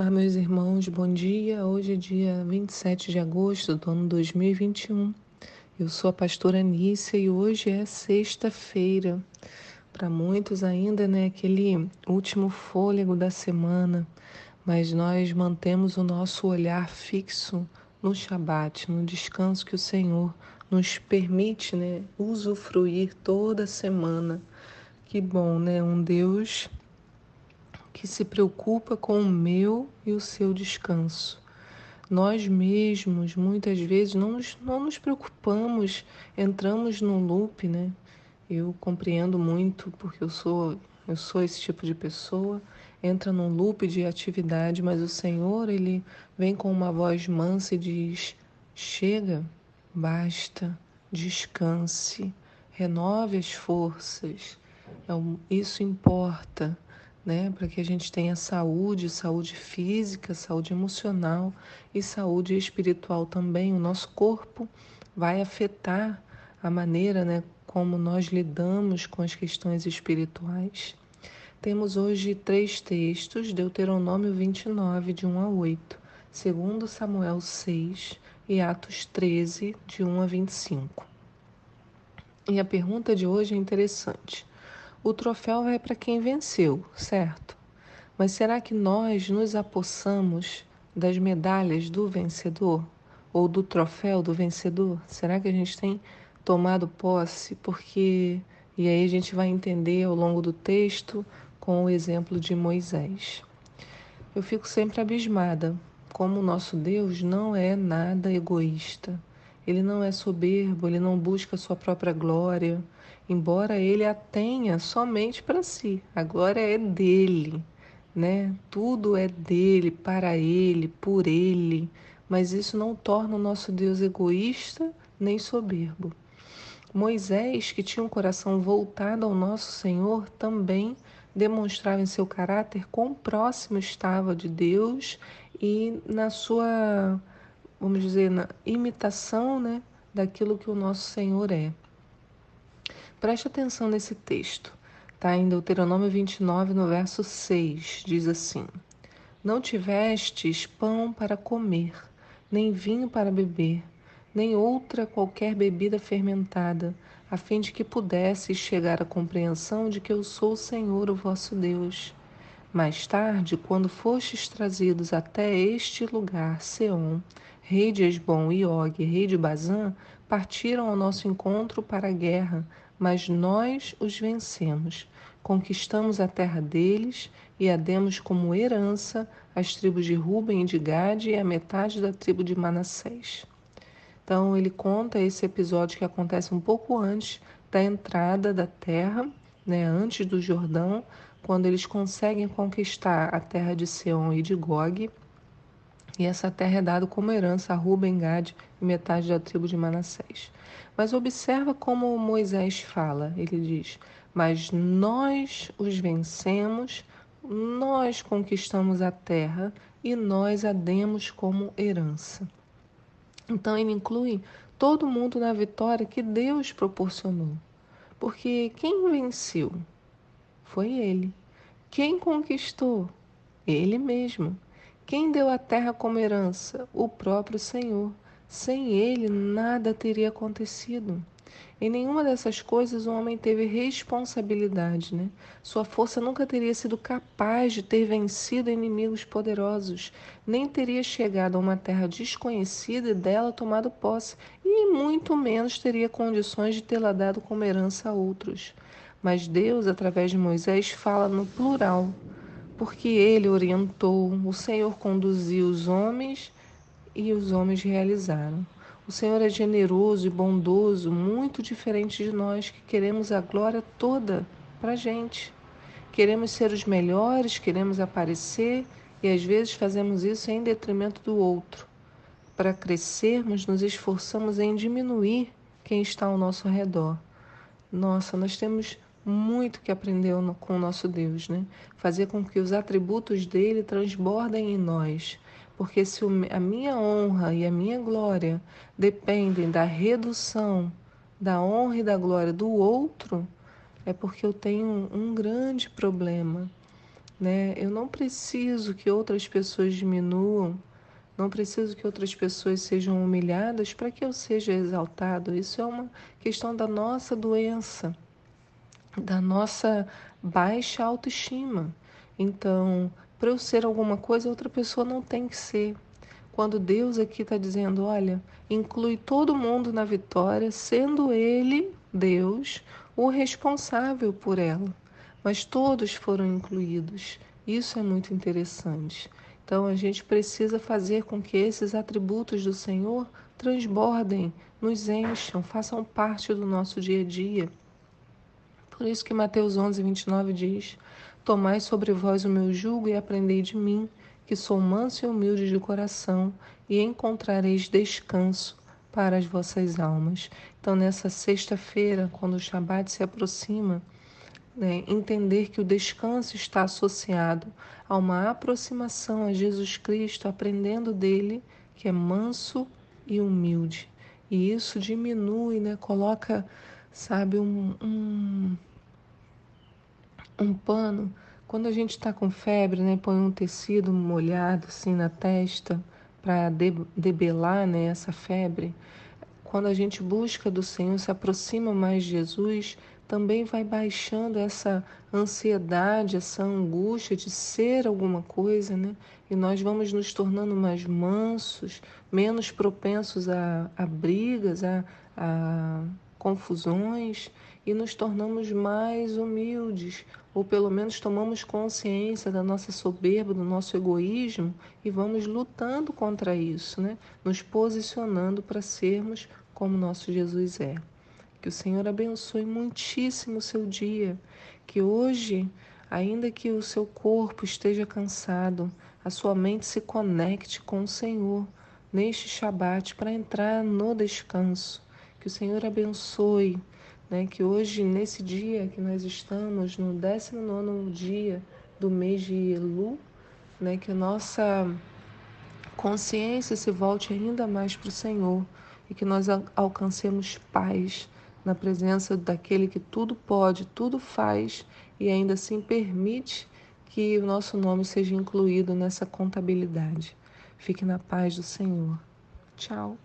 Olá, meus irmãos, bom dia. Hoje é dia 27 de agosto do ano 2021. Eu sou a pastora Anícia e hoje é sexta-feira. Para muitos ainda, né, aquele último fôlego da semana, mas nós mantemos o nosso olhar fixo no Shabat, no descanso que o Senhor nos permite, né, usufruir toda semana. Que bom, né? Um Deus que se preocupa com o meu e o seu descanso. Nós mesmos, muitas vezes, não nos, não nos preocupamos, entramos no loop, né? Eu compreendo muito, porque eu sou, eu sou esse tipo de pessoa, entra num loop de atividade, mas o Senhor, Ele vem com uma voz mansa e diz: chega, basta, descanse, renove as forças, é isso importa né? Para que a gente tenha saúde, saúde física, saúde emocional e saúde espiritual também. O nosso corpo vai afetar a maneira, né, como nós lidamos com as questões espirituais. Temos hoje três textos, Deuteronômio 29, de 1 a 8, segundo Samuel 6 e Atos 13, de 1 a 25. E a pergunta de hoje é interessante. O troféu vai para quem venceu, certo? Mas será que nós nos apossamos das medalhas do vencedor? Ou do troféu do vencedor? Será que a gente tem tomado posse? Porque. E aí a gente vai entender ao longo do texto com o exemplo de Moisés. Eu fico sempre abismada como o nosso Deus não é nada egoísta. Ele não é soberbo, ele não busca sua própria glória, embora ele a tenha somente para si. A glória é dele, né? Tudo é dele, para ele, por ele. Mas isso não torna o nosso Deus egoísta nem soberbo. Moisés, que tinha um coração voltado ao nosso Senhor, também demonstrava em seu caráter quão próximo estava de Deus e na sua, vamos dizer, na imitação né, daquilo que o nosso Senhor é. Preste atenção nesse texto. Está em Deuteronômio 29, no verso 6, diz assim: Não tivestes pão para comer, nem vinho para beber, nem outra qualquer bebida fermentada, a fim de que pudesses chegar à compreensão de que eu sou o Senhor, o vosso Deus. Mais tarde, quando fostes trazidos até este lugar, Seom, rei de Esbom e Og, rei de Bazã, partiram ao nosso encontro para a guerra, mas nós os vencemos. Conquistamos a terra deles e a demos como herança às tribos de Ruben e de Gade e a metade da tribo de Manassés. Então ele conta esse episódio que acontece um pouco antes da entrada da terra, né, antes do Jordão, quando eles conseguem conquistar a terra de Seom e de Gog. E essa terra é dada como herança a Ruben, Gade e metade da tribo de Manassés. Mas observa como Moisés fala. Ele diz: Mas nós os vencemos, nós conquistamos a terra e nós a demos como herança. Então ele inclui todo mundo na vitória que Deus proporcionou. Porque quem venceu? Foi ele. Quem conquistou? Ele mesmo. Quem deu a terra como herança? O próprio Senhor. Sem ele, nada teria acontecido. Em nenhuma dessas coisas o homem teve responsabilidade, né? Sua força nunca teria sido capaz de ter vencido inimigos poderosos, nem teria chegado a uma terra desconhecida e dela tomado posse, e muito menos teria condições de tê-la dado como herança a outros. Mas Deus, através de Moisés, fala no plural, porque ele orientou, o Senhor conduziu os homens e os homens realizaram. O Senhor é generoso e bondoso, muito diferente de nós que queremos a glória toda para gente. Queremos ser os melhores, queremos aparecer e às vezes fazemos isso em detrimento do outro. Para crescermos, nos esforçamos em diminuir quem está ao nosso redor. Nossa, nós temos muito que aprender com o nosso Deus, né? Fazer com que os atributos dele transbordem em nós, porque se a minha honra e a minha glória dependem da redução da honra e da glória do outro, é porque eu tenho um grande problema. né? Eu não preciso que outras pessoas diminuam, não preciso que outras pessoas sejam humilhadas para que eu seja exaltado. Isso é uma questão da nossa doença, da nossa baixa autoestima. Então, para eu ser alguma coisa, outra pessoa não tem que ser. Quando Deus aqui está dizendo, olha, inclui todo mundo na vitória, sendo Ele, Deus, o responsável por ela. Mas todos foram incluídos. Isso é muito interessante. Então a gente precisa fazer com que esses atributos do Senhor transbordem, nos encham, façam parte do nosso dia a dia. Por isso que Mateus 11, 29 diz: Tomai sobre vós o meu jugo e aprendei de mim, que sou manso e humilde de coração, e encontrareis descanso para as vossas almas. Então, nessa sexta-feira, quando o Shabat se aproxima, né, entender que o descanso está associado a uma aproximação a Jesus Cristo, aprendendo dele que é manso e humilde. E isso diminui, né, coloca, sabe, um, um, um pano. Quando a gente está com febre, né, põe um tecido molhado assim na testa para debelar né, essa febre. Quando a gente busca do Senhor, se aproxima mais de Jesus, também vai baixando essa ansiedade, essa angústia de ser alguma coisa, né? E nós vamos nos tornando mais mansos, menos propensos a, a brigas, a, a confusões e nos tornamos mais humildes, ou pelo menos tomamos consciência da nossa soberba, do nosso egoísmo e vamos lutando contra isso, né? Nos posicionando para sermos como nosso Jesus é. Que o Senhor abençoe muitíssimo o seu dia. Que hoje, ainda que o seu corpo esteja cansado, a sua mente se conecte com o Senhor neste Shabat para entrar no descanso. O Senhor abençoe, né? que hoje, nesse dia que nós estamos, no 19 dia do mês de Elu, né? que a nossa consciência se volte ainda mais para o Senhor e que nós alcancemos paz na presença daquele que tudo pode, tudo faz e ainda assim permite que o nosso nome seja incluído nessa contabilidade. Fique na paz do Senhor. Tchau.